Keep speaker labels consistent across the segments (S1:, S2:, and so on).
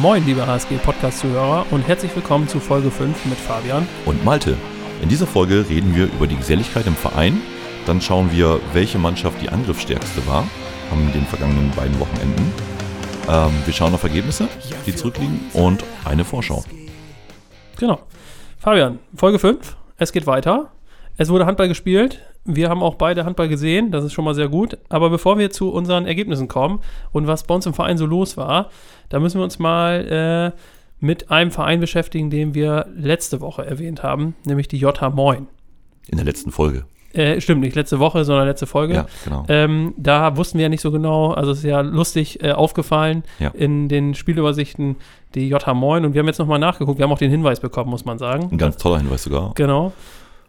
S1: Moin, liebe HSG-Podcast-Zuhörer und herzlich willkommen zu Folge 5 mit Fabian.
S2: und Malte. In dieser Folge reden wir über die Geselligkeit im Verein. Dann schauen wir, welche Mannschaft die angriffsstärkste war an den vergangenen beiden Wochenenden. Ähm, wir schauen auf Ergebnisse, die zurückliegen und eine Vorschau.
S1: Genau. Fabian, Folge 5. Es geht weiter. Es wurde Handball gespielt. Wir haben auch beide Handball gesehen. Das ist schon mal sehr gut. Aber bevor wir zu unseren Ergebnissen kommen und was bei uns im Verein so los war, da müssen wir uns mal äh, mit einem Verein beschäftigen, den wir letzte Woche erwähnt haben, nämlich die JH Moin.
S2: In der letzten Folge.
S1: Äh, stimmt, nicht letzte Woche, sondern letzte Folge.
S2: Ja, genau.
S1: Ähm, da wussten wir ja nicht so genau, also es ist ja lustig äh, aufgefallen
S2: Ja.
S1: in den Spielübersichten die JH Moin und wir haben jetzt nochmal nachgeguckt, wir haben auch den Hinweis bekommen, muss man sagen.
S2: Ein ganz toller Hinweis sogar.
S1: Genau.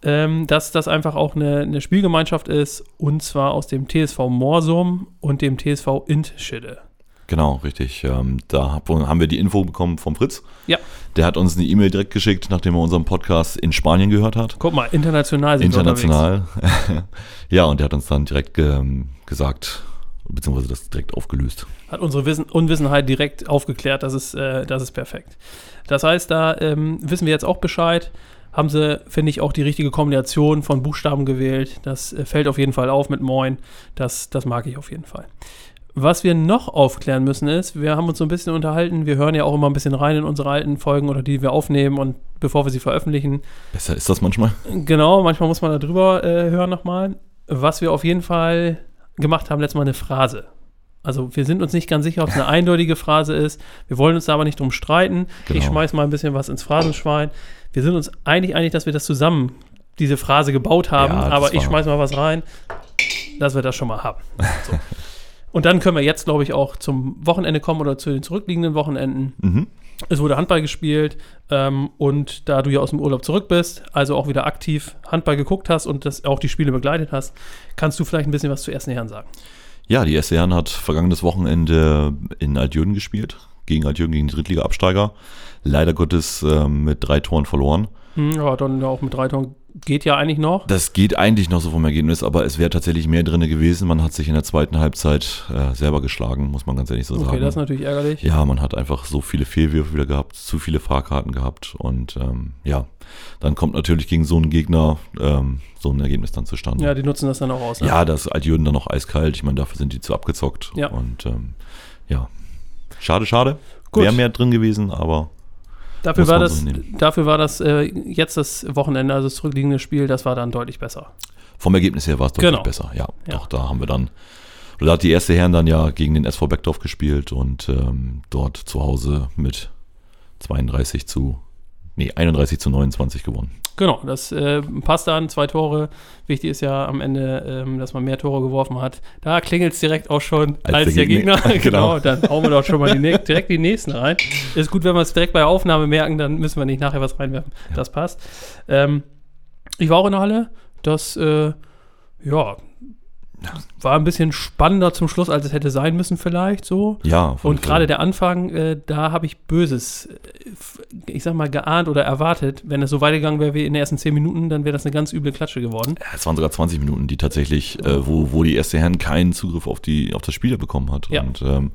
S1: Ähm, dass das einfach auch eine, eine Spielgemeinschaft ist und zwar aus dem TSV Morsum und dem TSV Intschede.
S2: Genau, richtig. Ähm, da hab, haben wir die Info bekommen vom Fritz.
S1: Ja.
S2: Der hat uns eine E-Mail direkt geschickt, nachdem er unseren Podcast in Spanien gehört hat.
S1: Guck mal, international sind wir unterwegs.
S2: International. ja, und der hat uns dann direkt ähm, gesagt, beziehungsweise das direkt aufgelöst.
S1: Hat unsere Wissen, Unwissenheit direkt aufgeklärt, das ist, äh, das ist perfekt. Das heißt, da ähm, wissen wir jetzt auch Bescheid. Haben sie, finde ich, auch die richtige Kombination von Buchstaben gewählt. Das äh, fällt auf jeden Fall auf mit Moin. Das, das mag ich auf jeden Fall. Was wir noch aufklären müssen ist, wir haben uns so ein bisschen unterhalten, wir hören ja auch immer ein bisschen rein in unsere alten Folgen oder die wir aufnehmen und bevor wir sie veröffentlichen.
S2: Besser ist das manchmal.
S1: Genau, manchmal muss man da drüber äh, hören nochmal. Was wir auf jeden Fall gemacht haben, letztes Mal eine Phrase. Also wir sind uns nicht ganz sicher, ob es eine eindeutige Phrase ist. Wir wollen uns da aber nicht drum streiten. Ich
S2: Genau.
S1: schmeiß mal ein bisschen was ins Phrasenschwein. Wir sind uns eigentlich einig, dass wir das zusammen, diese Phrase gebaut haben.
S2: Ja,
S1: aber ich schmeiß mal was rein, dass wir das schon mal haben. So. Und dann können wir jetzt, glaube ich, auch zum Wochenende kommen oder zu den zurückliegenden Wochenenden.
S2: Mhm.
S1: Es wurde Handball gespielt ähm, und da du ja aus dem Urlaub zurück bist, also auch wieder aktiv Handball geguckt hast und das auch die Spiele begleitet hast, kannst du vielleicht ein bisschen was zu ersten Herren sagen.
S2: Ja, die SC Herren hat vergangenes Wochenende in Altjürgen gespielt, gegen Altjürgen, gegen die Drittliga-Absteiger. Leider Gottes ähm, mit drei Toren verloren.
S1: Hm, ja, dann auch mit drei Toren geht ja eigentlich noch.
S2: Das geht eigentlich noch so vom Ergebnis, aber es wäre tatsächlich mehr drin gewesen. Man hat sich in der zweiten Halbzeit äh, selber geschlagen, muss man ganz ehrlich so
S1: Okay,
S2: sagen.
S1: das ist natürlich ärgerlich.
S2: Ja, man hat einfach so viele Fehlwürfe wieder gehabt, zu viele Fahrkarten gehabt und ähm, ja, dann kommt natürlich gegen so einen Gegner ähm, so ein Ergebnis dann zustande.
S1: Ja, die nutzen das dann auch aus. Ne?
S2: Ja, das Altjürgen dann noch eiskalt. Ich meine, dafür sind die zu abgezockt.
S1: Ja.
S2: Und ähm, ja, schade, schade. Wäre mehr drin gewesen, aber
S1: dafür, war das,
S2: so
S1: dafür war das äh, jetzt das Wochenende, also das zurückliegende Spiel, das war dann deutlich besser.
S2: vom Ergebnis her war es deutlich
S1: Genau.
S2: besser. Ja,
S1: Ja.
S2: doch, da haben wir dann, da hat die erste Herren dann ja gegen den SV Beckdorf gespielt und ähm, dort zu Hause mit 32 zu, nee, 31 zu 29 gewonnen.
S1: Genau, das äh, passt dann, zwei Tore. Wichtig ist ja am Ende, ähm, dass man mehr Tore geworfen hat. Da klingelt es direkt auch schon als,
S2: Als
S1: der Gegner.
S2: Gegner.
S1: genau,
S2: Genau.
S1: dann hauen wir doch schon mal die, direkt die nächsten rein. Ist gut, wenn wir es direkt bei Aufnahme merken, dann müssen wir nicht nachher was reinwerfen. Das passt. Ähm, ich war auch in der Halle. Das, äh, ja, war ein bisschen spannender zum Schluss, als es hätte sein müssen vielleicht so.
S2: Ja,
S1: Und gerade der Anfang, äh, da habe ich Böses, äh, ich sag mal, geahnt oder erwartet. Wenn es so weitergegangen wäre wie in den ersten zehn Minuten, dann wäre das eine ganz üble Klatsche geworden.
S2: Ja, es waren sogar 20 Minuten, die tatsächlich, äh, wo, wo die erste Herren keinen Zugriff auf, die, auf das Spiel bekommen hat.
S1: Ja.
S2: Und ähm,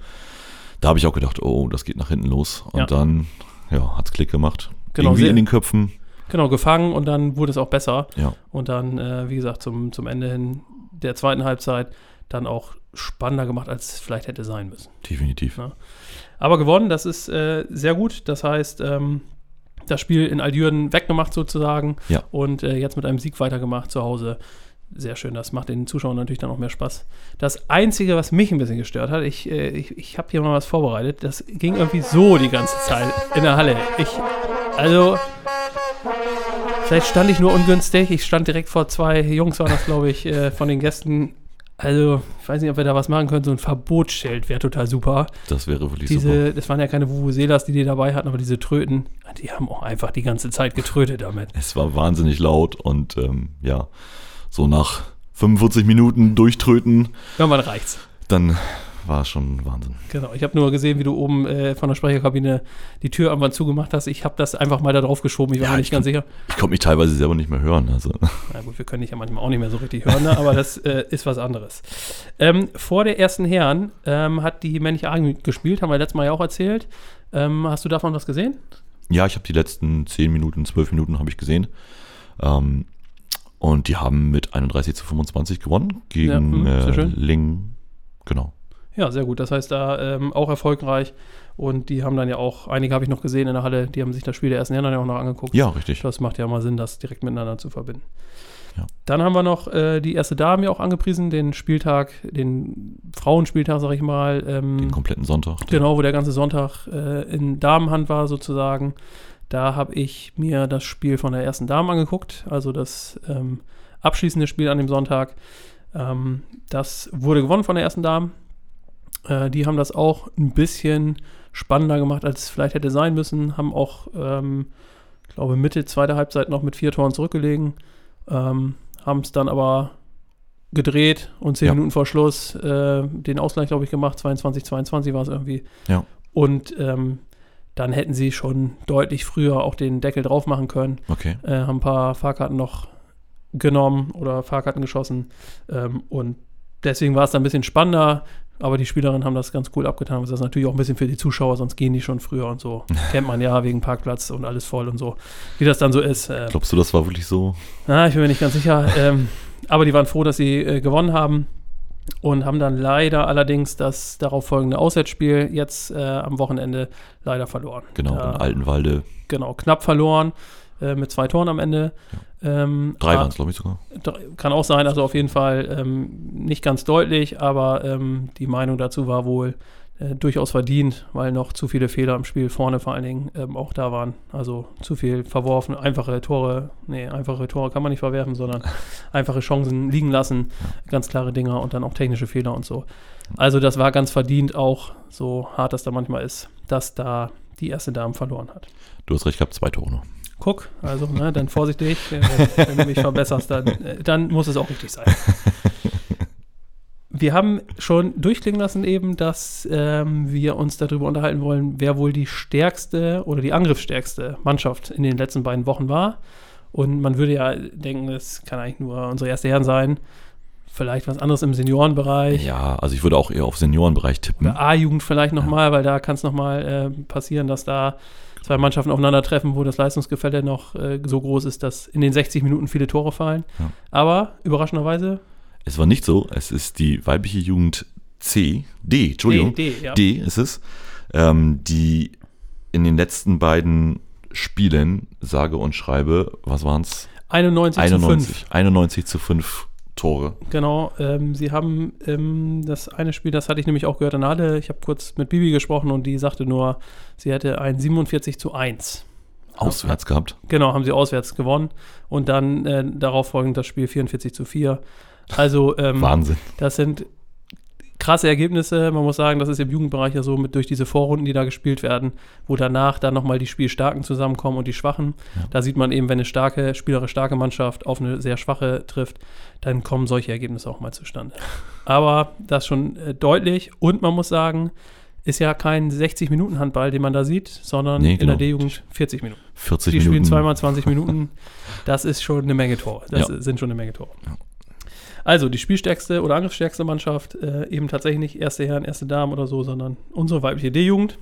S2: da habe ich auch gedacht, oh, das geht nach hinten los. Und
S1: Ja.
S2: dann, ja, hat's Klick gemacht.
S1: Genau,
S2: Irgendwie in den Köpfen.
S1: Genau, gefangen und dann wurde es auch besser.
S2: Ja,
S1: Und dann, äh, wie gesagt, zum, zum Ende hin der zweiten Halbzeit dann auch spannender gemacht, als es vielleicht hätte sein müssen.
S2: definitiv.
S1: Ja. Aber gewonnen, das ist äh, sehr gut. Das heißt, ähm, das Spiel in Aldürn weggemacht sozusagen
S2: Ja.
S1: und äh, jetzt mit einem Sieg weitergemacht zu Hause. Sehr schön, das macht den Zuschauern natürlich dann auch mehr Spaß. Das Einzige, was mich ein bisschen gestört hat, ich, äh, ich, ich habe hier mal was vorbereitet, das ging irgendwie so die ganze Zeit in der Halle. Ich, also, vielleicht stand ich nur ungünstig, ich stand direkt vor zwei Jungs, war das glaube ich, äh, von den Gästen. Also, ich weiß nicht, ob wir da was machen können, so ein Verbotsschild wäre total super
S2: Das wäre wirklich
S1: diese,
S2: super.
S1: das waren ja keine Vuvuzelas, die die dabei hatten, aber diese Tröten, die haben auch einfach die ganze Zeit getrötet damit.
S2: Es war wahnsinnig laut und ähm, ja, so nach 45 Minuten durchtröten,
S1: Irgendwann reicht's.
S2: dann war schon Wahnsinn.
S1: Genau. Ich habe nur gesehen, wie du oben äh, von der Sprecherkabine die Tür irgendwann zugemacht hast. Ich habe das einfach mal da drauf geschoben. Ich war
S2: Ja,
S1: mir nicht
S2: ich
S1: ganz sicher.
S2: Ich konnte mich teilweise selber nicht mehr hören. Also.
S1: Na gut, wir können dich ja manchmal auch nicht mehr so richtig hören, ne? aber das äh, ist was anderes. Ähm, vor der ersten Herren ähm, hat die männliche A gespielt, haben wir letztes Mal ja auch erzählt. Ähm, hast du davon was gesehen?
S2: Ja, ich habe die letzten 10 Minuten, 12 Minuten habe ich gesehen. Ähm, und die haben mit 31 zu 25 gewonnen
S1: Ja,
S2: gegen
S1: mhm, sehr
S2: äh. Ling. Genau.
S1: Ja, sehr gut. Das heißt, da ähm, auch erfolgreich. Und die haben dann ja auch, einige habe ich noch gesehen in der Halle, die haben sich das Spiel der ersten Herren ja auch noch angeguckt.
S2: Ja, richtig.
S1: Das macht ja mal Sinn, das direkt miteinander zu verbinden.
S2: Ja.
S1: Dann haben wir noch äh, die erste Dame ja auch angepriesen, den Spieltag, den Frauenspieltag, sag ich mal. Ähm,
S2: Den kompletten Sonntag.
S1: Genau, wo der ganze Sonntag äh, in Damenhand war sozusagen. Da habe ich mir das Spiel von der ersten Dame angeguckt, also das ähm, abschließende Spiel an dem Sonntag. Ähm, das wurde gewonnen von der ersten Dame. Äh, die haben das auch ein bisschen spannender gemacht, als es vielleicht hätte sein müssen. Haben auch, ähm, ich glaube, Mitte zweiter Halbzeit noch mit vier Toren zurückgelegen. Ähm, haben es dann aber gedreht und zehn
S2: Ja.
S1: Minuten vor Schluss äh, den Ausgleich, glaube ich, gemacht. 22, 22 war es irgendwie.
S2: Ja.
S1: Und ähm, dann hätten sie schon deutlich früher auch den Deckel drauf machen können.
S2: Okay.
S1: Äh, haben ein paar Fahrkarten noch genommen oder Fahrkarten geschossen. Ähm, und deswegen war es dann ein bisschen spannender. Aber die Spielerinnen haben das ganz cool abgetan. Das ist natürlich auch ein bisschen für die Zuschauer, sonst gehen die schon früher und so. Kennt man ja wegen Parkplatz und alles voll und so. Wie das dann so ist. Äh,
S2: Glaubst du, das war wirklich so?
S1: na, ich bin mir nicht ganz sicher. ähm, aber die waren froh, dass sie äh, gewonnen haben und haben dann leider allerdings das darauf folgende Auswärtsspiel jetzt äh, am Wochenende leider verloren.
S2: Genau,
S1: Da-
S2: in Altenwalde.
S1: Genau, knapp verloren äh, mit zwei Toren am Ende. Ähm,
S2: Drei
S1: ah,
S2: waren es, glaube ich, sogar.
S1: Kann auch sein, also auf jeden Fall ähm, nicht ganz deutlich, aber ähm, die Meinung dazu war wohl äh, durchaus verdient, weil noch zu viele Fehler im Spiel vorne vor allen Dingen ähm, auch da waren. Also zu viel verworfen, einfache Tore, nee, einfache Tore kann man nicht verwerfen, sondern einfache Chancen liegen lassen, ganz klare Dinger und dann auch technische Fehler und so. Also das war ganz verdient auch, so hart das da manchmal ist, dass da die erste Dame verloren hat.
S2: Du hast recht gehabt, zwei Tore noch.
S1: Guck, also, ne, dann vorsichtig, äh, wenn du mich verbesserst, dann, äh, dann muss es auch richtig sein. Wir haben schon durchklingen lassen eben, dass ähm, wir uns darüber unterhalten wollen, wer wohl die stärkste oder die angriffsstärkste Mannschaft in den letzten beiden Wochen war. Und man würde ja denken, es kann eigentlich nur unsere erste Herren sein. Vielleicht was anderes im Seniorenbereich.
S2: Ja, also ich würde auch eher auf Seniorenbereich tippen.
S1: Oder A-Jugend vielleicht nochmal, weil da kann es nochmal äh, passieren, dass da zwei Mannschaften aufeinandertreffen, wo das Leistungsgefälle noch äh, so groß ist, dass in den 60 Minuten viele Tore fallen.
S2: Ja.
S1: Aber überraschenderweise
S2: Es war nicht so, es ist die weibliche Jugend C, D, Entschuldigung,
S1: D, D, ja.
S2: D ist es, ähm, die in den letzten beiden Spielen, sage und schreibe, was waren es?
S1: 91, zu 5.
S2: 91, 91 zu 5 Tore.
S1: Genau, ähm, sie haben ähm, das eine Spiel, das hatte ich nämlich auch gehört in Halle. Ich habe kurz mit Bibi gesprochen und die sagte nur, sie hätte ein 47 zu 1.
S2: Auswärts gehabt.
S1: Genau, haben sie auswärts gewonnen und dann äh, darauf folgend das Spiel 44 zu 4. Also ähm,
S2: Wahnsinn.
S1: Das sind krasse Ergebnisse. Man muss sagen, das ist im Jugendbereich ja so mit durch diese Vorrunden, die da gespielt werden, wo danach dann nochmal die Spielstarken zusammenkommen und die Schwachen. Da sieht man eben, wenn eine starke, spielerisch starke Mannschaft auf eine sehr schwache trifft, dann kommen solche Ergebnisse auch mal zustande. Aber das schon äh, deutlich und man muss sagen, ist ja kein 60-Minuten-Handball, den man da sieht, sondern
S2: Nee,
S1: in
S2: genau.
S1: der D-Jugend 40 Minuten.
S2: 40
S1: Die
S2: Minuten.
S1: spielen zweimal 20 Minuten. Das ist schon eine Menge Tore. Das
S2: Ja.
S1: sind schon eine Menge Tore. Also die spielstärkste oder angriffsstärkste Mannschaft, äh, eben tatsächlich nicht erste Herren, erste Damen oder so, sondern unsere weibliche D-Jugend.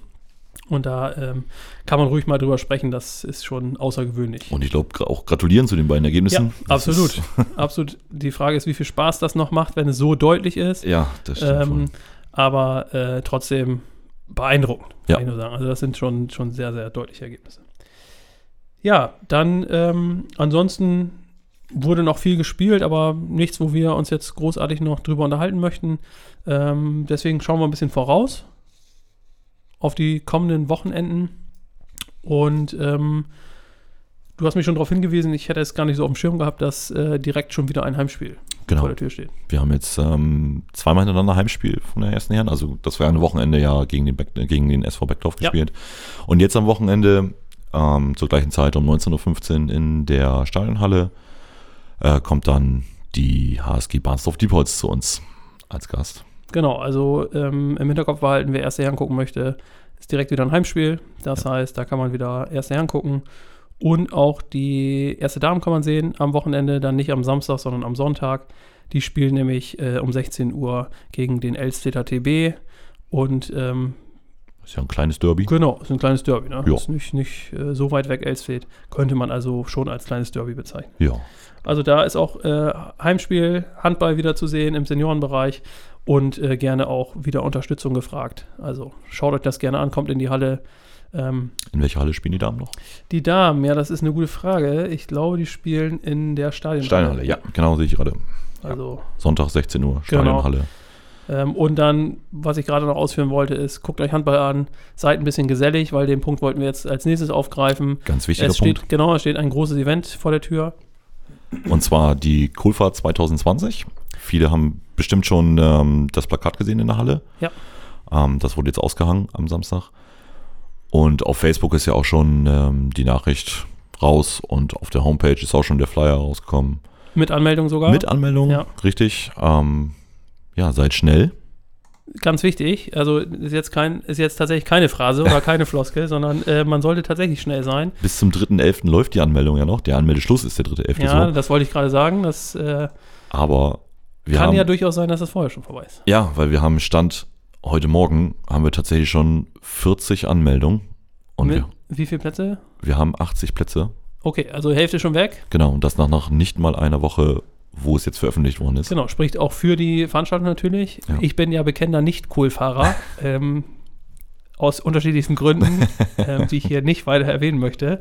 S1: Und da ähm, kann man ruhig mal drüber sprechen, das ist schon außergewöhnlich.
S2: Und ich glaube auch gratulieren zu den beiden Ergebnissen.
S1: ja, absolut. Absolut. Die Frage ist, wie viel Spaß das noch macht, wenn es so deutlich ist.
S2: ja, das stimmt.
S1: Ähm, aber äh, trotzdem beeindruckend,
S2: Ja.
S1: kann ich nur sagen. Also das sind schon, schon sehr, sehr deutliche Ergebnisse. Ja, dann ähm, ansonsten wurde noch viel gespielt, aber nichts, wo wir uns jetzt großartig noch drüber unterhalten möchten. Ähm, deswegen schauen wir ein bisschen voraus auf die kommenden Wochenenden. Und ähm, du hast mich schon darauf hingewiesen, ich hätte es gar nicht so auf dem Schirm gehabt, dass äh, direkt schon wieder ein Heimspiel
S2: Genau.
S1: vor der Tür steht.
S2: Wir haben jetzt ähm, zweimal hintereinander Heimspiel von der ersten Herren. Also das war ja ein Wochenende ja gegen den, Beck, äh, gegen den SV Beckdorf
S1: Ja.
S2: gespielt. Und jetzt am Wochenende ähm, zur gleichen Zeit um 19.15 Uhr in der Stadionhalle äh, kommt dann die HSG Barnsdorf Diepholz zu uns als Gast.
S1: Genau, also ähm, im Hinterkopf behalten, wer erste Herren gucken möchte, ist direkt wieder ein Heimspiel. Das heißt, da kann man wieder erste Herren gucken. Und auch die erste Damen kann man sehen am Wochenende, dann nicht am Samstag, sondern am Sonntag. Die spielen nämlich äh, um 16 Uhr gegen den Elsteter TB. Und ähm,
S2: Ist ja ein kleines Derby.
S1: Genau, ist ein kleines Derby. Ne?
S2: Ja.
S1: Ist nicht, nicht äh, so weit weg, Elsfeld. Könnte man also schon als kleines Derby bezeichnen.
S2: Ja.
S1: Also da ist auch äh, Heimspiel, Handball wieder zu sehen im Seniorenbereich und äh, gerne auch wieder Unterstützung gefragt. Also schaut euch das gerne an, kommt in die Halle. Ähm,
S2: In welcher Halle spielen die Damen noch?
S1: die Damen, ja, das ist eine gute Frage. Ich glaube, die spielen in der Stadionhalle.
S2: Steinhalle, ja, genau, sehe ich gerade.
S1: Also
S2: Sonntag 16 Uhr,
S1: Genau. Ähm, und dann, was ich gerade noch ausführen wollte, ist, guckt euch Handball an, seid ein bisschen gesellig, weil den Punkt wollten wir jetzt als nächstes aufgreifen.
S2: Ganz wichtiger
S1: Es steht,
S2: Punkt.
S1: genau, es steht ein großes Event vor der Tür.
S2: Und zwar die Kohlfahrt 2020. Viele haben bestimmt schon ähm, das Plakat gesehen in der Halle.
S1: Ja.
S2: Ähm, das wurde jetzt ausgehangen am Samstag. Und auf Facebook ist ja auch schon ähm, die Nachricht raus und auf der Homepage ist auch schon der Flyer rausgekommen.
S1: Mit Anmeldung sogar.
S2: Mit Anmeldung,
S1: Ja.
S2: richtig. Ähm, ja, seid schnell.
S1: Ganz wichtig, also ist jetzt, kein, ist jetzt tatsächlich keine Phrase oder keine Floskel, sondern äh, man sollte tatsächlich schnell sein.
S2: Bis zum 3.11. läuft die Anmeldung ja noch. Der Anmeldeschluss ist der 3.11.
S1: Ja,
S2: so.
S1: das wollte ich gerade sagen. Das äh,
S2: Aber wir
S1: kann
S2: haben,
S1: ja durchaus sein, dass das vorher schon vorbei ist.
S2: Ja, weil wir haben Stand heute Morgen haben wir tatsächlich schon 40 Anmeldungen und
S1: Mit,
S2: wir,
S1: wie viele Plätze?
S2: wir haben 80 Plätze.
S1: Okay, also Hälfte schon weg.
S2: Genau, und das nach, nach nicht mal einer Woche, wo es jetzt veröffentlicht worden ist.
S1: Genau, spricht auch für die Veranstaltung natürlich.
S2: Ja.
S1: Ich bin ja bekennender Nicht-Cool-Fahrer. ähm, aus unterschiedlichsten Gründen, ähm, die ich hier nicht weiter erwähnen möchte.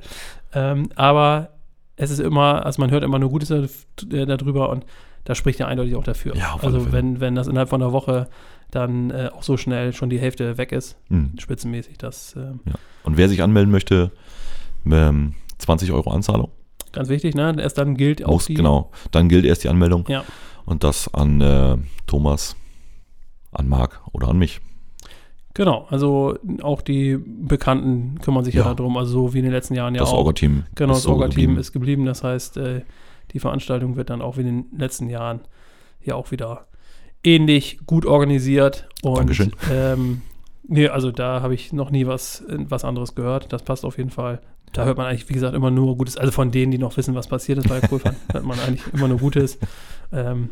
S1: Ähm, aber es ist immer, also man hört immer nur Gutes da- darüber und da spricht ja eindeutig auch dafür.
S2: Ja,
S1: also wenn, wenn das innerhalb von einer Woche dann äh, auch so schnell schon die Hälfte weg ist,
S2: Hm.
S1: spitzenmäßig, das ähm,
S2: Und wer sich anmelden möchte, ähm, 20 Euro Anzahlung.
S1: Ganz wichtig, ne? Erst dann gilt auch
S2: Muss,
S1: die.
S2: genau. Dann gilt erst die Anmeldung.
S1: Ja.
S2: Und das an äh, Thomas, an Marc oder an mich.
S1: Genau, also auch die Bekannten kümmern sich ja,
S2: Ja.
S1: darum, also so wie in den letzten Jahren ja
S2: das
S1: auch.
S2: Orga-Team.
S1: Genau,
S2: ist
S1: das
S2: so
S1: Orga-Team ist geblieben. Das heißt, äh, die Veranstaltung wird dann auch wie in den letzten Jahren ja auch wieder ähnlich gut organisiert. Und,
S2: Dankeschön.
S1: Ähm, nee, also da habe ich noch nie was, äh, was anderes gehört. Das passt auf jeden Fall. Da hört man eigentlich, wie gesagt, immer nur Gutes. Also von denen, die noch wissen, was passiert ist bei der Kohlfahrt, hört man eigentlich immer nur Gutes. Ähm,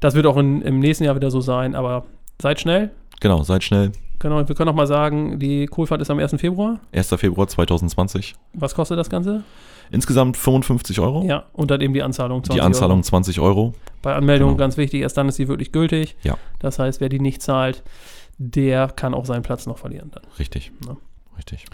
S1: das wird auch in, im nächsten Jahr wieder so sein, aber seid schnell.
S2: Genau, seid schnell.
S1: Genau, wir können noch mal sagen, die Kohlfahrt ist am 1. Februar.
S2: 1. Februar 2020.
S1: Was kostet das Ganze?
S2: Insgesamt 55 Euro.
S1: Ja, und dann eben die Anzahlung. 20
S2: die Anzahlung 20 Euro.
S1: Euro. Bei Anmeldung
S2: Genau.
S1: ganz wichtig, erst dann ist sie wirklich gültig.
S2: Ja.
S1: Das heißt, wer die nicht zahlt, der kann auch seinen Platz noch verlieren dann.
S2: Richtig.
S1: Ja.
S2: Richtig.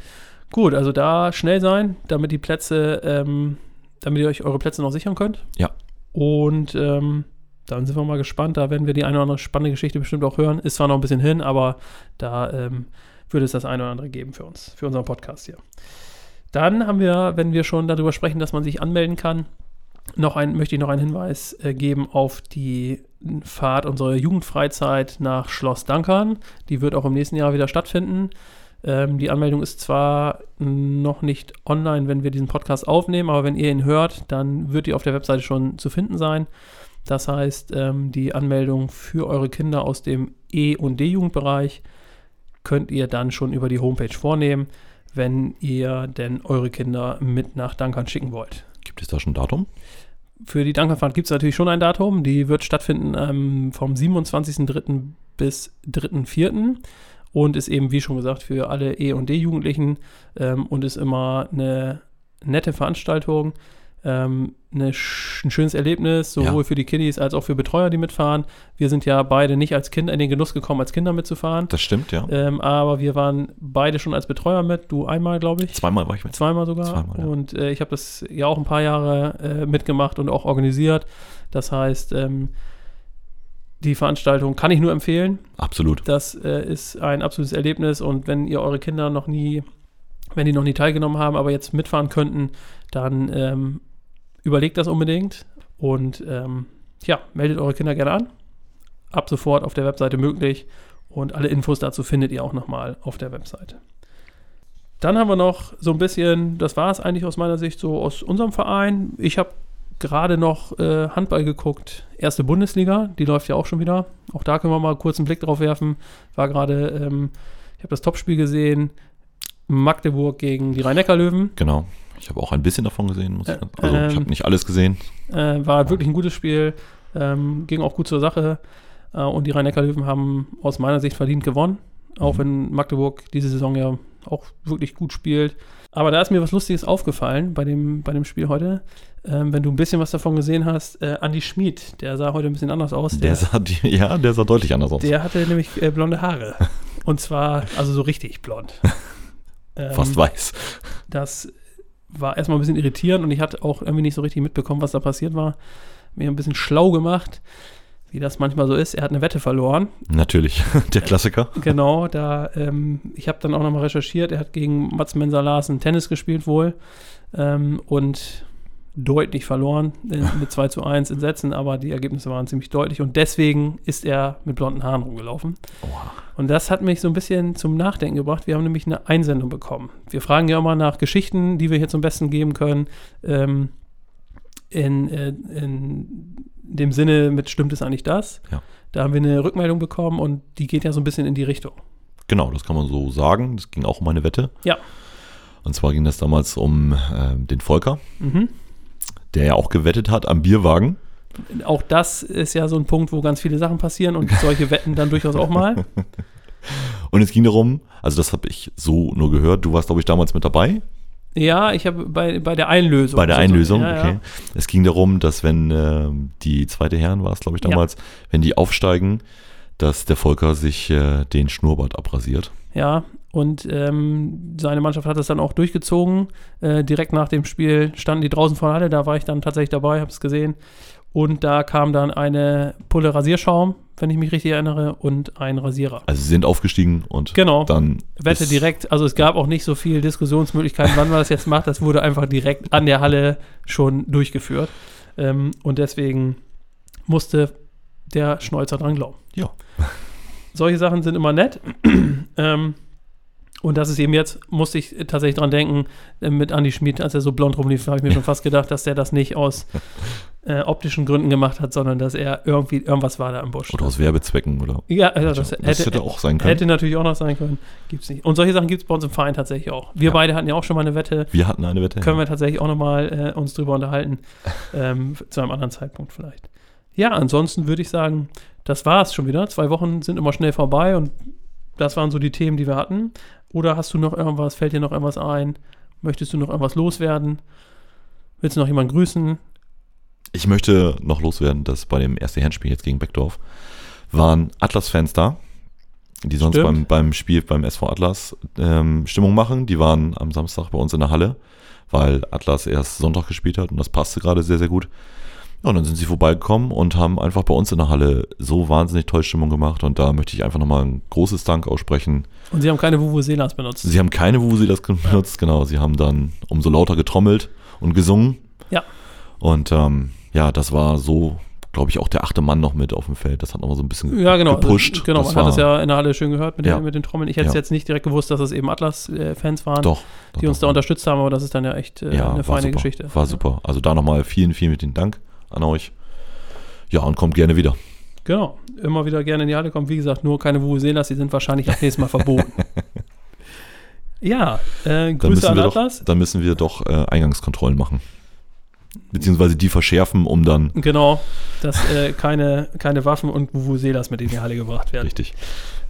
S1: Gut, also da schnell sein, damit die Plätze, ähm, damit ihr euch eure Plätze noch sichern könnt.
S2: Ja.
S1: Und ähm, dann sind wir mal gespannt. Da werden wir die eine oder andere spannende Geschichte bestimmt auch hören. Ist zwar noch ein bisschen hin, aber da ähm, würde es das eine oder andere geben für uns, für unseren Podcast hier. Dann haben wir, wenn wir schon darüber sprechen, dass man sich anmelden kann, noch ein, möchte ich noch einen Hinweis äh, geben auf die Fahrt unserer Jugendfreizeit nach Schloss Dankern. Die wird auch im nächsten Jahr wieder stattfinden. Ähm, die Anmeldung ist zwar noch nicht online, wenn wir diesen Podcast aufnehmen, aber wenn ihr ihn hört, dann wird die auf der Webseite schon zu finden sein. Das heißt, ähm, die Anmeldung für eure Kinder aus dem E- und D-Jugendbereich könnt ihr dann schon über die Homepage vornehmen, wenn ihr denn eure Kinder mit nach Dankern schicken wollt.
S2: Gibt es da schon ein Datum?
S1: Für die Dankernfahrt gibt es natürlich schon ein Datum. Die wird stattfinden ähm, vom 27.03. bis 3.04. und ist eben, wie schon gesagt, für alle E- und D-Jugendlichen ähm, und ist immer eine nette Veranstaltung. Ähm, eine, sch- ein schönes Erlebnis, sowohl
S2: Ja.
S1: für die Kiddies als auch für Betreuer, die mitfahren. Wir sind ja beide nicht als Kinder in den Genuss gekommen, als Kinder mitzufahren.
S2: Das stimmt, ja.
S1: Ähm, aber wir waren beide schon als Betreuer mit. Du einmal, glaube ich.
S2: Zweimal war ich mit.
S1: Zweimal sogar.
S2: Zweimal, ja.
S1: Und äh, ich habe das ja auch ein paar Jahre äh, mitgemacht und auch organisiert. Das heißt, ähm, die Veranstaltung kann ich nur empfehlen.
S2: Absolut.
S1: Das äh, ist ein absolutes Erlebnis und wenn ihr eure Kinder noch nie, wenn die noch nie teilgenommen haben, aber jetzt mitfahren könnten, dann ähm, überlegt das unbedingt und ähm, ja, meldet eure Kinder gerne an. Ab sofort auf der Webseite möglich und alle Infos dazu findet ihr auch nochmal auf der Webseite. Dann haben wir noch so ein bisschen, das war es eigentlich aus meiner Sicht so aus unserem Verein. Ich habe gerade noch äh, Handball geguckt, erste Bundesliga, die läuft ja auch schon wieder. Auch da können wir mal kurz einen Blick drauf werfen. War gerade, ähm, ich habe das Topspiel gesehen, Magdeburg gegen die Rhein-Neckar-Löwen.
S2: Genau. Ich habe auch ein bisschen davon gesehen. Muss ich, also ich
S1: ähm,
S2: habe nicht alles gesehen.
S1: Äh, war wirklich ein gutes Spiel, ähm, ging auch gut zur Sache. Äh, und die Rhein-Neckar-Löwen haben aus meiner Sicht verdient gewonnen. auch
S2: Mhm.
S1: wenn Magdeburg diese Saison ja auch wirklich gut spielt. Aber da ist mir was Lustiges aufgefallen bei dem, bei dem Spiel heute. Ähm, wenn du ein bisschen was davon gesehen hast, äh, Andi Schmid, der sah heute ein bisschen anders aus.
S2: Der sah, die- ja, der sah deutlich anders aus.
S1: Der hatte nämlich äh, blonde Haare. Und zwar, also so richtig blond. Ähm,
S2: Fast weiß.
S1: Das war erstmal ein bisschen irritierend und ich hatte auch irgendwie nicht so richtig mitbekommen, was da passiert war. Mir ein bisschen schlau gemacht, wie das manchmal so ist. Er hat eine Wette verloren.
S2: Natürlich, der Klassiker.
S1: Genau, da, ähm, ich habe dann auch nochmal recherchiert. Er hat gegen Mats Mensa Larsen Tennis gespielt wohl ähm, und deutlich verloren äh, mit 2 zu 1 in Sätzen, aber die Ergebnisse waren ziemlich deutlich und deswegen ist er mit blonden Haaren rumgelaufen.
S2: Oha.
S1: Und das hat mich so ein bisschen zum Nachdenken gebracht. Wir haben nämlich eine Einsendung bekommen. Wir fragen ja immer nach Geschichten, die wir hier zum Besten geben können. Ähm, in, äh, in dem Sinne mit stimmt es eigentlich das?
S2: Ja.
S1: Da haben wir eine Rückmeldung bekommen und die geht ja so ein bisschen in die Richtung.
S2: Genau, das kann man so sagen. Das ging auch um eine Wette.
S1: Ja.
S2: Und zwar ging das damals um äh, den Volker,
S1: Mhm.
S2: der ja auch gewettet hat am Bierwagen.
S1: Auch das ist ja so ein Punkt, wo ganz viele Sachen passieren und solche Wetten dann durchaus auch mal.
S2: Und es ging darum, also das habe ich so nur gehört, du warst, glaube ich, damals mit dabei
S1: Ja, ich habe bei, bei der Einlösung.
S2: bei der. Einlösung.
S1: Ja,
S2: okay.
S1: Ja.
S2: Es ging darum, dass wenn ähm, die zweite Herren war es, glaube ich,
S1: Ja.
S2: damals, wenn die aufsteigen, dass der Volker sich äh, den Schnurrbart abrasiert.
S1: Ja, und ähm, seine Mannschaft hat es dann auch durchgezogen. Äh, direkt nach dem Spiel standen die draußen vor der Halle, da war ich dann tatsächlich dabei, habe es gesehen. Und da kam dann eine Pulle Rasierschaum, wenn ich mich richtig erinnere, und ein Rasierer.
S2: Also sie sind aufgestiegen und
S1: Genau.
S2: dann
S1: Wette direkt, also es gab auch nicht so viel Diskussionsmöglichkeiten, wann man das jetzt macht. Das wurde einfach direkt an der Halle schon durchgeführt. Ähm, und deswegen musste der Schnäuzer dran glauben.
S2: Ja.
S1: Solche Sachen sind immer nett. ähm, und das ist eben jetzt, musste ich tatsächlich dran denken, äh, mit Andy Schmid, als er so blond rumlief, habe ich mir schon fast gedacht, dass der das nicht aus äh, optischen Gründen gemacht hat, sondern dass er irgendwie, irgendwas war da im Busch.
S2: Oder aus Werbezwecken oder.
S1: ja, also das,
S2: das
S1: hätte,
S2: hätte auch sein können.
S1: Hätte natürlich auch noch sein können. Gibt's nicht. Und solche Sachen gibt es bei uns im Verein tatsächlich auch. Wir
S2: Ja.
S1: beide hatten ja auch schon mal eine Wette.
S2: Wir hatten eine Wette.
S1: Können wir tatsächlich auch nochmal äh, uns drüber unterhalten. ähm, zu einem anderen Zeitpunkt vielleicht. Ja, ansonsten würde ich sagen, das war es schon wieder. Zwei Wochen sind immer schnell vorbei und das waren so die Themen, die wir hatten. Oder hast du noch irgendwas, fällt dir noch irgendwas ein? Möchtest du noch irgendwas loswerden? Willst du noch jemanden grüßen?
S2: Ich möchte noch loswerden, dass bei dem ersten Herrenspiel jetzt gegen Beckdorf waren Atlas-Fans da, die sonst beim, beim Spiel beim SV Atlas ähm, Stimmung machen. Die waren am Samstag bei uns in der Halle, weil Atlas erst Sonntag gespielt hat und das passte gerade sehr, sehr gut. Ja, und dann sind sie vorbeigekommen und haben einfach bei uns in der Halle so wahnsinnig toll Stimmung gemacht und da möchte ich einfach nochmal ein großes Dank aussprechen.
S1: Und sie haben keine Vuvuzelas benutzt.
S2: Sie haben keine Vuvuzelas benutzt, genau. Sie haben dann umso lauter getrommelt und gesungen.
S1: Ja.
S2: Und ähm, ja, das war so, glaube ich, auch der achte Mann noch mit auf dem Feld. Das hat nochmal so ein bisschen
S1: Ja, genau.
S2: gepusht.
S1: Genau,
S2: das
S1: man hat es ja in der Halle schön gehört mit,
S2: Ja.
S1: den, mit den Trommeln. Ich hätte es
S2: Ja.
S1: jetzt nicht direkt gewusst, dass es eben Atlas-Fans waren,
S2: Doch. doch,
S1: die uns
S2: doch.
S1: da unterstützt haben, aber das ist dann ja echt äh,
S2: ja,
S1: eine feine
S2: super,
S1: Geschichte.
S2: War super. Also da nochmal vielen, vielen vielen Dank an euch. Ja, und kommt gerne wieder.
S1: Genau. Immer wieder gerne in die Halle kommen. Wie gesagt, nur keine Vuvuzelas, die sind wahrscheinlich ab nächstes Mal verboten. ja, äh,
S2: Dann
S1: Grüße
S2: müssen,
S1: an
S2: wir doch,
S1: Atlas.
S2: dann müssen wir doch äh, Eingangskontrollen machen. Beziehungsweise die verschärfen, um dann.
S1: Genau, dass äh, keine, keine Waffen und Vuvuzelas mit in die Halle gebracht werden.
S2: Richtig.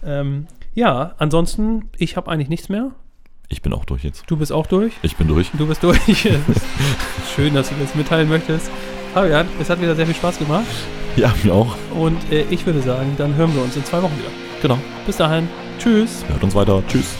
S1: Ähm, ja, ansonsten, ich habe eigentlich nichts mehr.
S2: Ich bin auch durch jetzt.
S1: Du bist auch durch.
S2: Ich bin durch.
S1: Du bist durch. Schön, dass du das mitteilen möchtest. Fabian, es hat wieder sehr viel Spaß gemacht.
S2: Ja, mir auch.
S1: Und äh, ich würde sagen, dann hören wir uns in zwei Wochen wieder.
S2: Genau.
S1: Bis dahin. Tschüss.
S2: Hört uns weiter. Tschüss.